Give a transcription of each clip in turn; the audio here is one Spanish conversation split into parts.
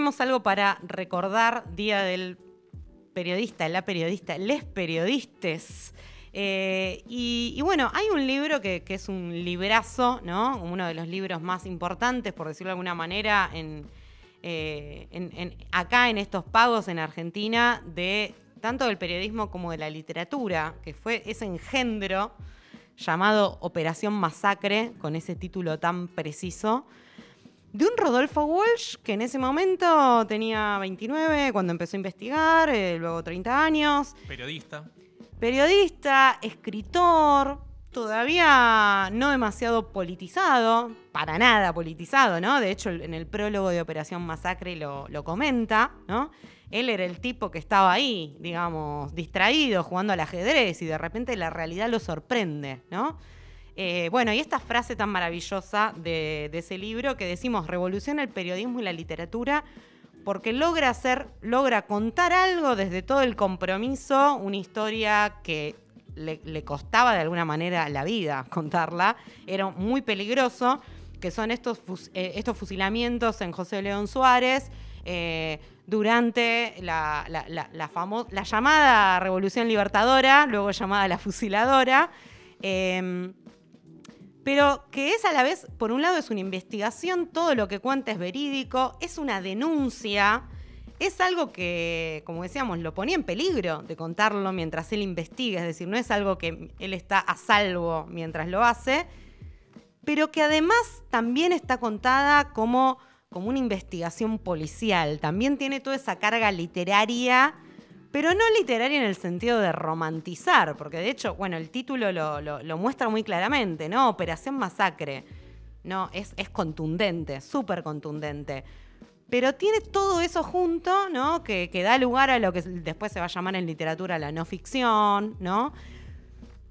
tenemos algo para recordar, Día del Periodista, la periodista, les periodistas. Eh, y, bueno, hay un libro que, es un librazo, ¿no? Uno de los libros más importantes, por decirlo de alguna manera, eh, acá en estos pagos en Argentina, de tanto del periodismo como de la literatura, que fue ese engendro llamado Operación Masacre, con ese título tan preciso, de un Rodolfo Walsh que en ese momento tenía 29 cuando empezó a investigar, eh, luego 30 años. Periodista. Periodista, escritor, todavía no demasiado politizado, para nada politizado, ¿no? De hecho, en el prólogo de Operación Masacre lo, lo comenta, ¿no? Él era el tipo que estaba ahí, digamos, distraído, jugando al ajedrez y de repente la realidad lo sorprende, ¿no? Eh, bueno, y esta frase tan maravillosa de, ese libro que decimos, revoluciona el periodismo y la literatura porque logra hacer, logra contar algo desde todo el compromiso, una historia que le, costaba de alguna manera la vida contarla, era muy peligroso, que son estos, eh, estos fusilamientos en José León Suárez, eh, durante la, la, llamada Revolución Libertadora, luego llamada la Fusiladora, em, pero que es a la vez, por un lado, es una investigación, todo lo que cuenta es verídico, es una denuncia, es algo que, como decíamos, lo ponía en peligro de contarlo mientras él investiga, es decir, no es algo que él está a salvo mientras lo hace, pero que además también está contada como como una investigación policial. También tiene toda esa carga literaria, pero no literaria en el sentido de romantizar, porque de hecho, bueno, el título lo, muestra muy claramente, ¿no? Operación Masacre. No, es, es contundente, súper contundente. Pero tiene todo eso junto, ¿no? Que, que da lugar a lo que después se va a llamar en literatura la no ficción, ¿no?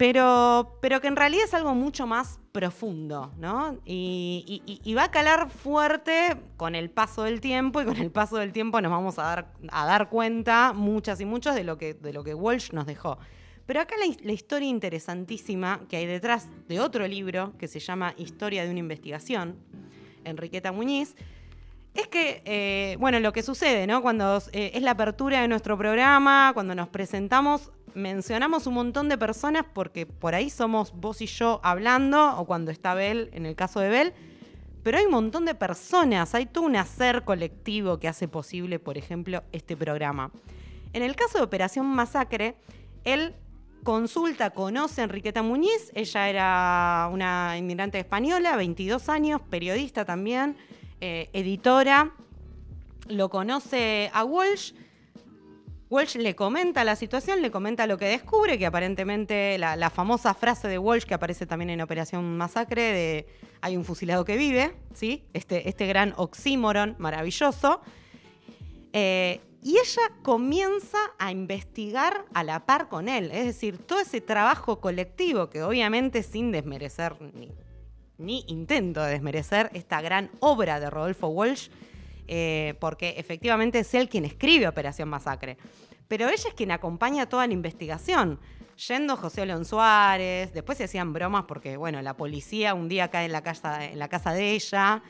Pero, pero que en realidad es algo mucho más profundo, ¿no? Y, va a calar fuerte con el paso del tiempo y con el paso del tiempo nos vamos a dar, a dar cuenta muchas y muchos de lo, que, de lo que Walsh nos dejó. Pero acá la, historia interesantísima que hay detrás de otro libro que se llama Historia de una investigación, Enriqueta Muñiz, es que, eh, bueno, lo que sucede, ¿no? Cuando eh, es la apertura de nuestro programa, cuando nos presentamos, mencionamos un montón de personas porque por ahí somos vos y yo hablando, o cuando está Bel, en el caso de Bel, pero hay un montón de personas, hay todo un hacer colectivo que hace posible, por ejemplo, este programa. En el caso de Operación Masacre, él consulta, conoce a Enriqueta Muñiz, ella era una inmigrante española, 22 años, periodista también, eh, editora, lo conoce a Walsh Walsh le comenta la situación, le comenta lo que descubre, que aparentemente la, famosa frase de Walsh que aparece también en Operación Masacre de hay un fusilado que vive, ¿sí? Este, este gran oxímoron maravilloso. Eh, y ella comienza a investigar a la par con él, es decir, todo ese trabajo colectivo que obviamente sin desmerecer ni, ni intento de desmerecer esta gran obra de Rodolfo Walsh, eh, porque efectivamente es él quien escribe Operación Masacre. Pero ella es quien acompaña toda la investigación. Yendo José León Suárez, después se hacían bromas porque, bueno, la policía un día cae en la casa, en la casa de ella.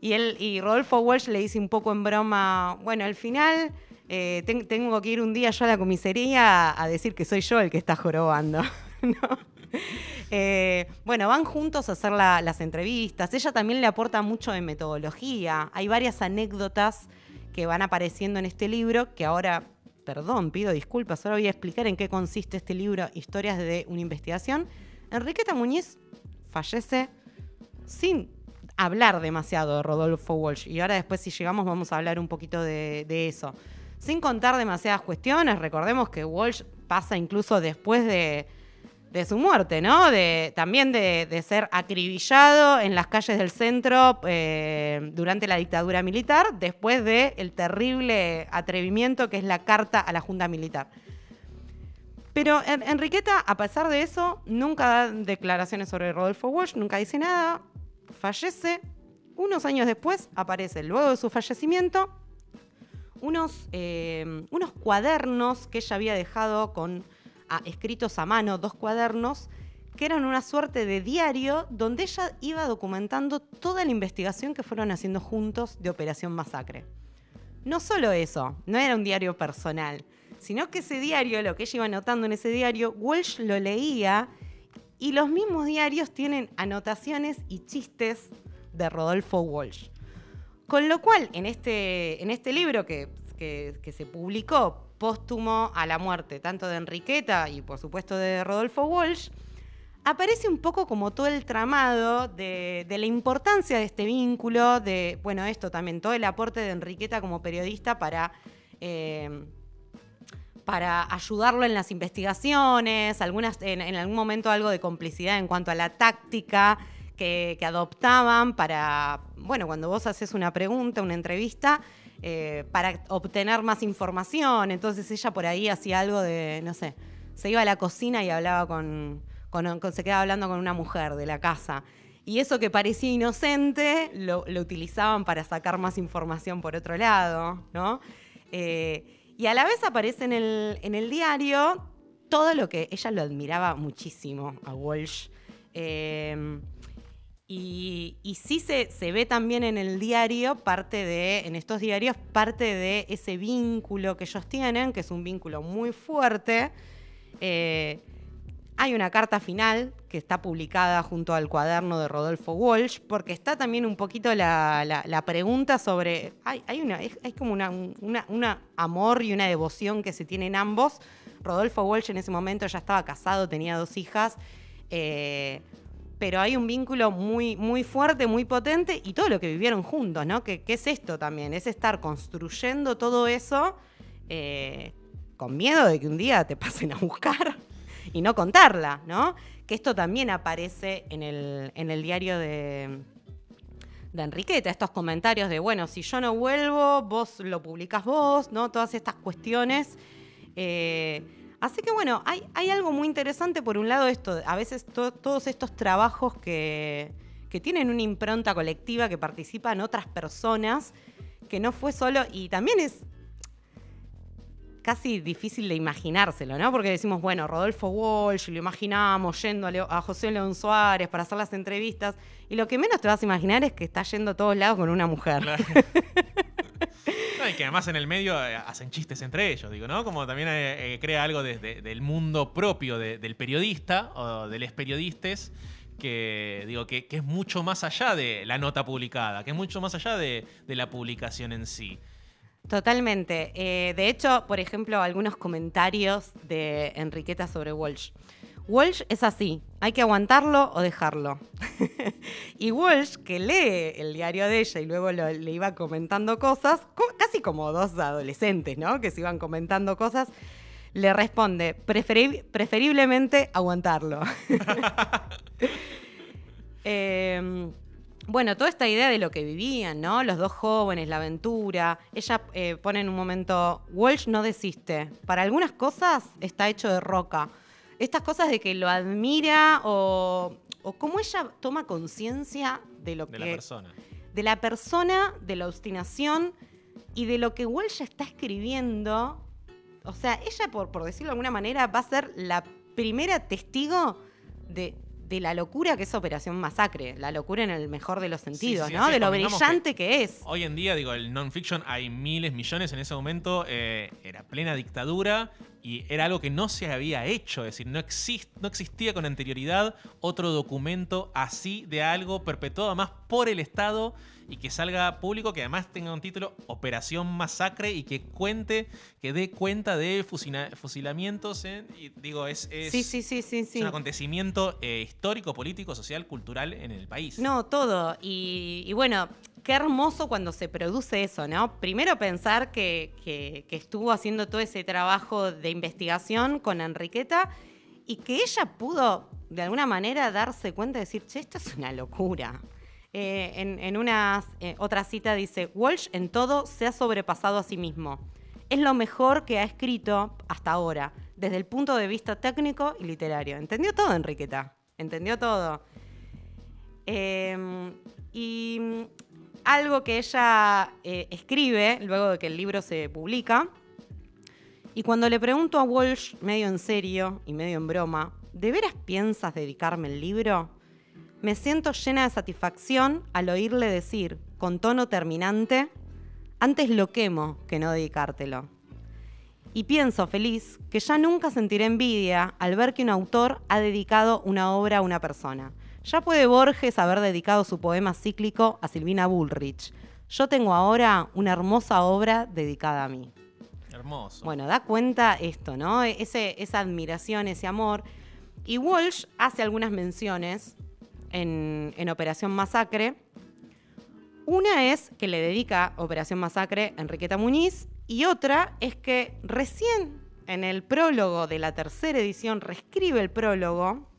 Y, él, y Rodolfo Walsh le dice un poco en broma, bueno, al final eh, tengo que ir un día yo a la comisaría a decir que soy yo el que está jorobando. Eh, bueno, van juntos a hacer las entrevistas. Ella también le aporta mucho de metodología. Hay varias anécdotas que van apareciendo en este libro que ahora, perdón, pido disculpas, ahora voy a explicar en qué consiste este libro, Historias de una investigación. Enriqueta Muñiz fallece sin hablar demasiado de Rodolfo Walsh. Y ahora después si llegamos vamos a hablar un poquito de eso. Sin contar demasiadas cuestiones, recordemos que Walsh pasa incluso después de, de su muerte, ¿no? De, también de, ser acribillado en las calles del centro eh, durante la dictadura militar, después del el terrible atrevimiento que es la carta a la Junta Militar. Pero Enriqueta, a pesar de eso, nunca da declaraciones sobre Rodolfo Walsh, nunca dice nada, fallece. Unos años después aparece, luego de su fallecimiento, unos, eh, unos cuadernos que ella había dejado con escritos a mano, dos cuadernos, que eran una suerte de diario donde ella iba documentando toda la investigación que fueron haciendo juntos de Operación Masacre. no solo eso, no era un diario personal, sino que ese diario, lo que ella iba anotando en ese diario, Walsh lo leía y los mismos diarios tienen anotaciones y chistes de Rodolfo Walsh. Con lo cual, en este, en este libro que, que, se publicó póstumo a la muerte, tanto de Enriqueta y por supuesto de Rodolfo Walsh, aparece un poco como todo el tramado de, la importancia de este vínculo, de, bueno, esto también, todo el aporte de Enriqueta como periodista para... Eh, para ayudarlo en las investigaciones, algunas, en, algún momento algo de complicidad en cuanto a la táctica que, adoptaban para, bueno, cuando vos haces una pregunta, una entrevista, eh, para obtener más información. Entonces ella por ahí hacía algo de, no sé, se iba a la cocina y hablaba con, se quedaba hablando con una mujer de la casa. Y eso que parecía inocente lo, utilizaban para sacar más información por otro lado, ¿no? Eh, y a la vez aparece en el, diario todo lo que ella lo admiraba muchísimo a Walsh. Eh, y, sí se, ve también en el diario, parte de, en estos diarios, parte de ese vínculo que ellos tienen, que es un vínculo muy fuerte. Eh, hay una carta final que está publicada junto al cuaderno de Rodolfo Walsh, porque está también un poquito la, pregunta sobre. Hay, una, hay como una, una, amor y una devoción que se tienen ambos. Rodolfo Walsh en ese momento ya estaba casado, tenía dos hijas. Eh, pero hay un vínculo muy, muy fuerte, muy potente y todo lo que vivieron juntos, ¿no? ¿Qué, es esto también? Es estar construyendo todo eso eh, con miedo de que un día te pasen a buscar y no contarla, ¿no? Que esto también aparece en el, en el diario de, de Enriqueta, estos comentarios de, bueno, si yo no vuelvo, vos lo publicas vos, ¿no? Todas estas cuestiones. Eh, así que bueno, hay, hay, algo muy interesante, por un lado, esto, a veces todos estos trabajos que, que tienen una impronta colectiva, que participan otras personas, que no fue solo, y también es casi difícil de imaginárselo, ¿no? Porque decimos, bueno, Rodolfo Walsh, lo imaginamos yendo a, José León Suárez para hacer las entrevistas, y lo que menos te vas a imaginar es que está yendo a todos lados con una mujer. y que además en el medio eh, hacen chistes entre ellos, digo, ¿no? Como también eh, eh, crea algo desde del mundo propio del periodista o de los periodistas que digo que, es mucho más allá de la nota publicada, que es mucho más allá de la publicación en sí. Totalmente. De hecho, por ejemplo, algunos comentarios de Enriqueta sobre Walsh. Walsh es así, hay que aguantarlo o dejarlo. y Walsh, que lee el diario de ella y luego le iba comentando cosas, casi como dos adolescentes, ¿no? Que se iban comentando cosas, le responde, preferiblemente aguantarlo. eh, bueno, toda esta idea de lo que vivían, ¿no? Los dos jóvenes, la aventura. Ella eh, pone en un momento, Walsh no desiste. Para algunas cosas está hecho de roca. Estas cosas de que lo admira o, o cómo ella toma conciencia de lo de que... De la persona. De la persona, de la obstinación y de lo que Walsh está escribiendo. O sea, ella, por, por decirlo de alguna manera, va a ser la primera testigo de, de la locura que es Operación Masacre, la locura en el mejor de los sentidos, ¿no? de lo brillante que, es. Hoy en día, digo, el non-fiction hay miles, millones en ese momento, eh, era plena dictadura y era algo que no se había hecho, es decir, no, no existía con anterioridad otro documento así de algo perpetuado más por el Estado y que salga público, que además tenga un título Operación Masacre y que cuente, que dé cuenta de fusilamientos. y digo, es, un acontecimiento eh, histórico, político, social, cultural en el país. No, todo. Y, bueno, qué hermoso cuando se produce eso, ¿no? Primero pensar que, estuvo haciendo todo ese trabajo de investigación con Enriqueta y que ella pudo de alguna manera darse cuenta de decir, che, esto es una locura. Eh, en, una eh, otra cita dice, Walsh en todo se ha sobrepasado a sí mismo. Es lo mejor que ha escrito hasta ahora, desde el punto de vista técnico y literario. Entendió todo, Enriqueta. Entendió todo. Em, y algo que ella eh, escribe luego de que el libro se publica, y cuando le pregunto a Walsh, medio en serio y medio en broma, ¿de veras piensas dedicarme el libro? Me siento llena de satisfacción al oírle decir, con tono terminante, Antes lo quemo que no dedicártelo. Y pienso, feliz, que ya nunca sentiré envidia al ver que un autor ha dedicado una obra a una persona. Ya puede Borges haber dedicado su poema cíclico a Silvina Bullrich. Yo tengo ahora una hermosa obra dedicada a mí. Hermoso. Bueno, da cuenta esto, ¿no? Ese, esa admiración, ese amor. Y Walsh hace algunas menciones en, en Operación Masacre. Una es que le dedica Operación Masacre a Enriqueta Muñiz y otra es que recién en el prólogo de la tercera edición reescribe el prólogo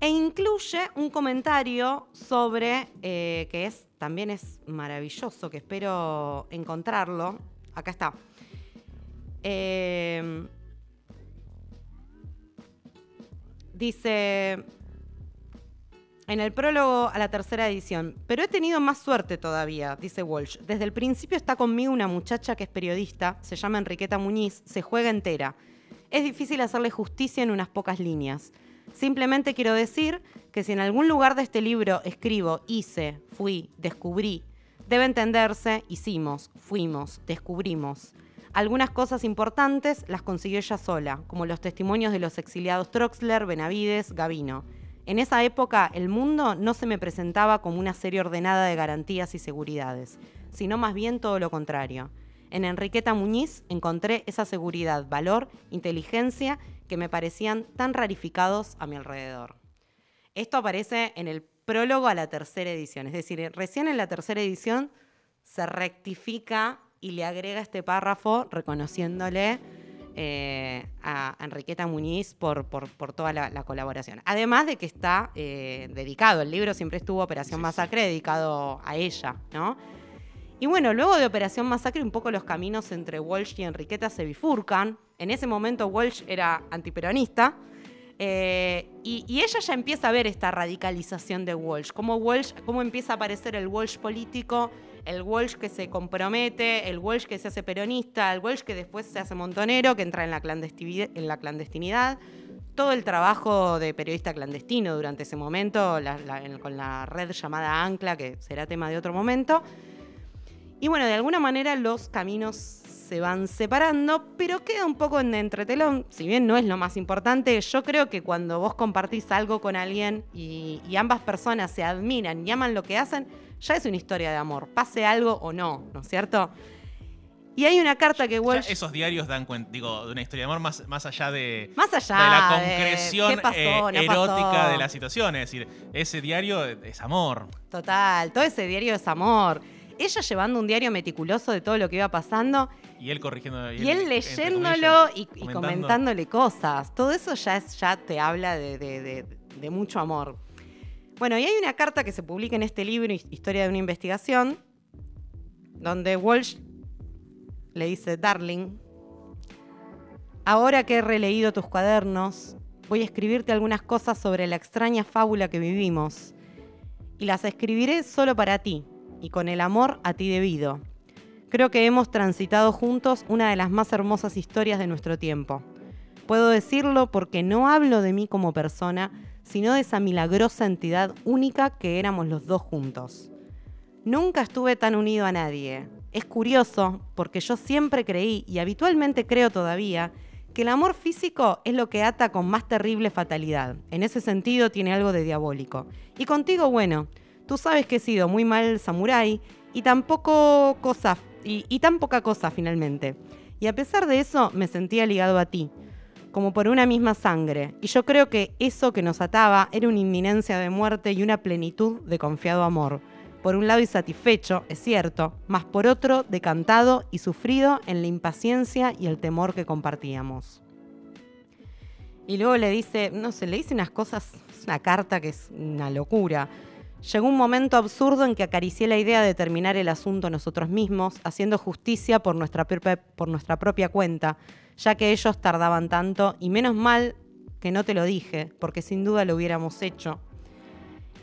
e incluye un comentario sobre, eh, que es también es maravilloso, que espero encontrarlo. Acá está. Eh, dice, en el prólogo a la tercera edición, pero he tenido más suerte todavía, dice Walsh. Desde el principio está conmigo una muchacha que es periodista, se llama Enriqueta Muñiz, se juega entera. Es difícil hacerle justicia en unas pocas líneas. Simplemente quiero decir que si en algún lugar de este libro escribo hice, fui, descubrí, debe entenderse hicimos, fuimos, descubrimos. Algunas cosas importantes las consiguió ella sola, como los testimonios de los exiliados Troxler, Benavides, Gavino. En esa época el mundo no se me presentaba como una serie ordenada de garantías y seguridades, sino más bien todo lo contrario. En Enriqueta Muñiz encontré esa seguridad, valor, inteligencia que me parecían tan rarificados a mi alrededor. Esto aparece en el prólogo a la tercera edición, es decir, recién en la tercera edición se rectifica y le agrega este párrafo reconociéndole eh, a Enriqueta Muñiz por, por, toda la, colaboración. Además de que está eh, dedicado, el libro siempre estuvo Operación Masacre dedicado a ella, ¿no? Y bueno, luego de Operación Masacre, un poco los caminos entre Walsh y Enriqueta se bifurcan. En ese momento Walsh era antiperonista. Eh, y, ella ya empieza a ver esta radicalización de Walsh, cómo, Walsh, cómo empieza a aparecer el Walsh político, el Walsh que se compromete, el Walsh que se hace peronista, el Walsh que después se hace montonero, que entra en la. En la clandestinidad. Todo el trabajo de periodista clandestino durante ese momento, con la red llamada Ancla, que será tema de otro momento. Y bueno, de alguna manera los caminos se van separando, pero queda un poco en entretelón, si bien no es lo más importante, yo creo que cuando vos compartís algo con alguien y, ambas personas se admiran y aman lo que hacen, ya es una historia de amor, pase algo o no, ¿no es cierto? Y hay una carta que Walsh... esos diarios dan cuenta, digo, de una historia de amor más, más allá de... Más allá de la concreción eh, erótica de la situación. Es decir, ese diario es amor. Total, todo ese diario es amor ella llevando un diario meticuloso de todo lo que iba pasando. Y él corrigiendo. Y, él, leyéndolo y, comentándole cosas. Todo eso ya, es, ya te habla de, mucho amor. Bueno, y hay una carta que se publica en este libro, Historia de una investigación, donde Walsh le dice, Darling, ahora que he releído tus cuadernos, voy a escribirte algunas cosas sobre la extraña fábula que vivimos. Y las escribiré solo para ti, y con el amor a ti debido. Creo que hemos transitado juntos una de las más hermosas historias de nuestro tiempo. Puedo decirlo porque no hablo de mí como persona, sino de esa milagrosa entidad única que éramos los dos juntos. Nunca estuve tan unido a nadie. Es curioso porque yo siempre creí, y habitualmente creo todavía, que el amor físico es lo que ata con más terrible fatalidad. En ese sentido tiene algo de diabólico. Y contigo, bueno, Tú sabes que he sido muy mal samurái y tampoco cosa y, tan poca cosa finalmente. Y a pesar de eso me sentía ligado a ti, como por una misma sangre. Y yo creo que eso que nos ataba era una inminencia de muerte y una plenitud de confiado amor. Por un lado insatisfecho, es cierto, mas por otro decantado y sufrido en la impaciencia y el temor que compartíamos. Y luego le dice, no sé, le dice unas cosas, una carta que es una locura. Llegó un momento absurdo en que acaricié la idea de terminar el asunto nosotros mismos, haciendo justicia por nuestra, por nuestra propia cuenta, ya que ellos tardaban tanto, y menos mal que no te lo dije, porque sin duda lo hubiéramos hecho.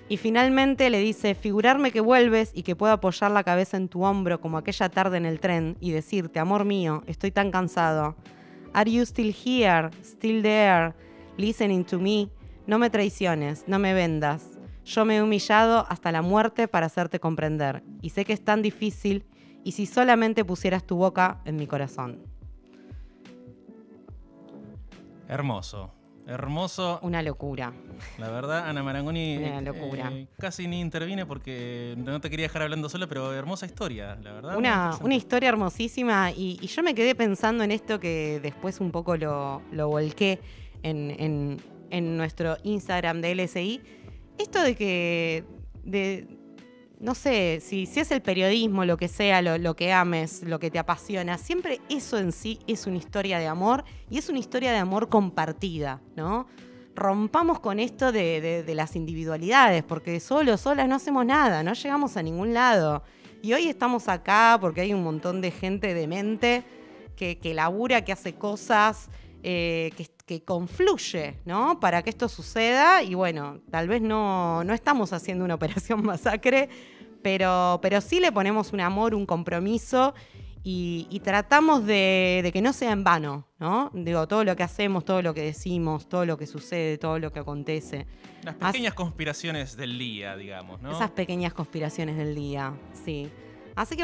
Y finalmente le dice, figurarme que vuelves y que puedo apoyar la cabeza en tu hombro como aquella tarde en el tren y decirte, amor mío, estoy tan cansado. Are you still here? Still there? Listening to me? No me traiciones, no me vendas. Yo me he humillado hasta la muerte para hacerte comprender, y sé que es tan difícil y si solamente pusieras tu boca en mi corazón. Hermoso. Hermoso. Una locura. La verdad, Ana Marangoni Una locura. eh, casi ni intervine porque no te quería dejar hablando sola, pero hermosa historia, la verdad. Una, una historia hermosísima y, y yo me quedé pensando en esto que después un poco lo, lo volqué en, en- en nuestro Instagram de LSI. Esto de que, de, no sé, si, si es el periodismo, lo que sea, lo, lo que ames, lo que te apasiona, siempre eso en sí es una historia de amor y es una historia de amor compartida, ¿no? Rompamos con esto de, de- las individualidades, porque solo, solas no hacemos nada, no llegamos a ningún lado. Y hoy estamos acá porque hay un montón de gente demente que, que labura, que hace cosas, eh, que, que confluye, ¿no? Para que esto suceda. Y bueno, tal vez no, no estamos haciendo una operación masacre, pero, pero sí le ponemos un amor, un compromiso y, y tratamos de, de que no sea en vano, ¿no? Digo, todo lo que hacemos, todo lo que decimos, todo lo que sucede, todo lo que acontece. Las As- pequeñas conspiraciones del día, digamos, ¿no? Esas pequeñas conspiraciones del día, sí. Así que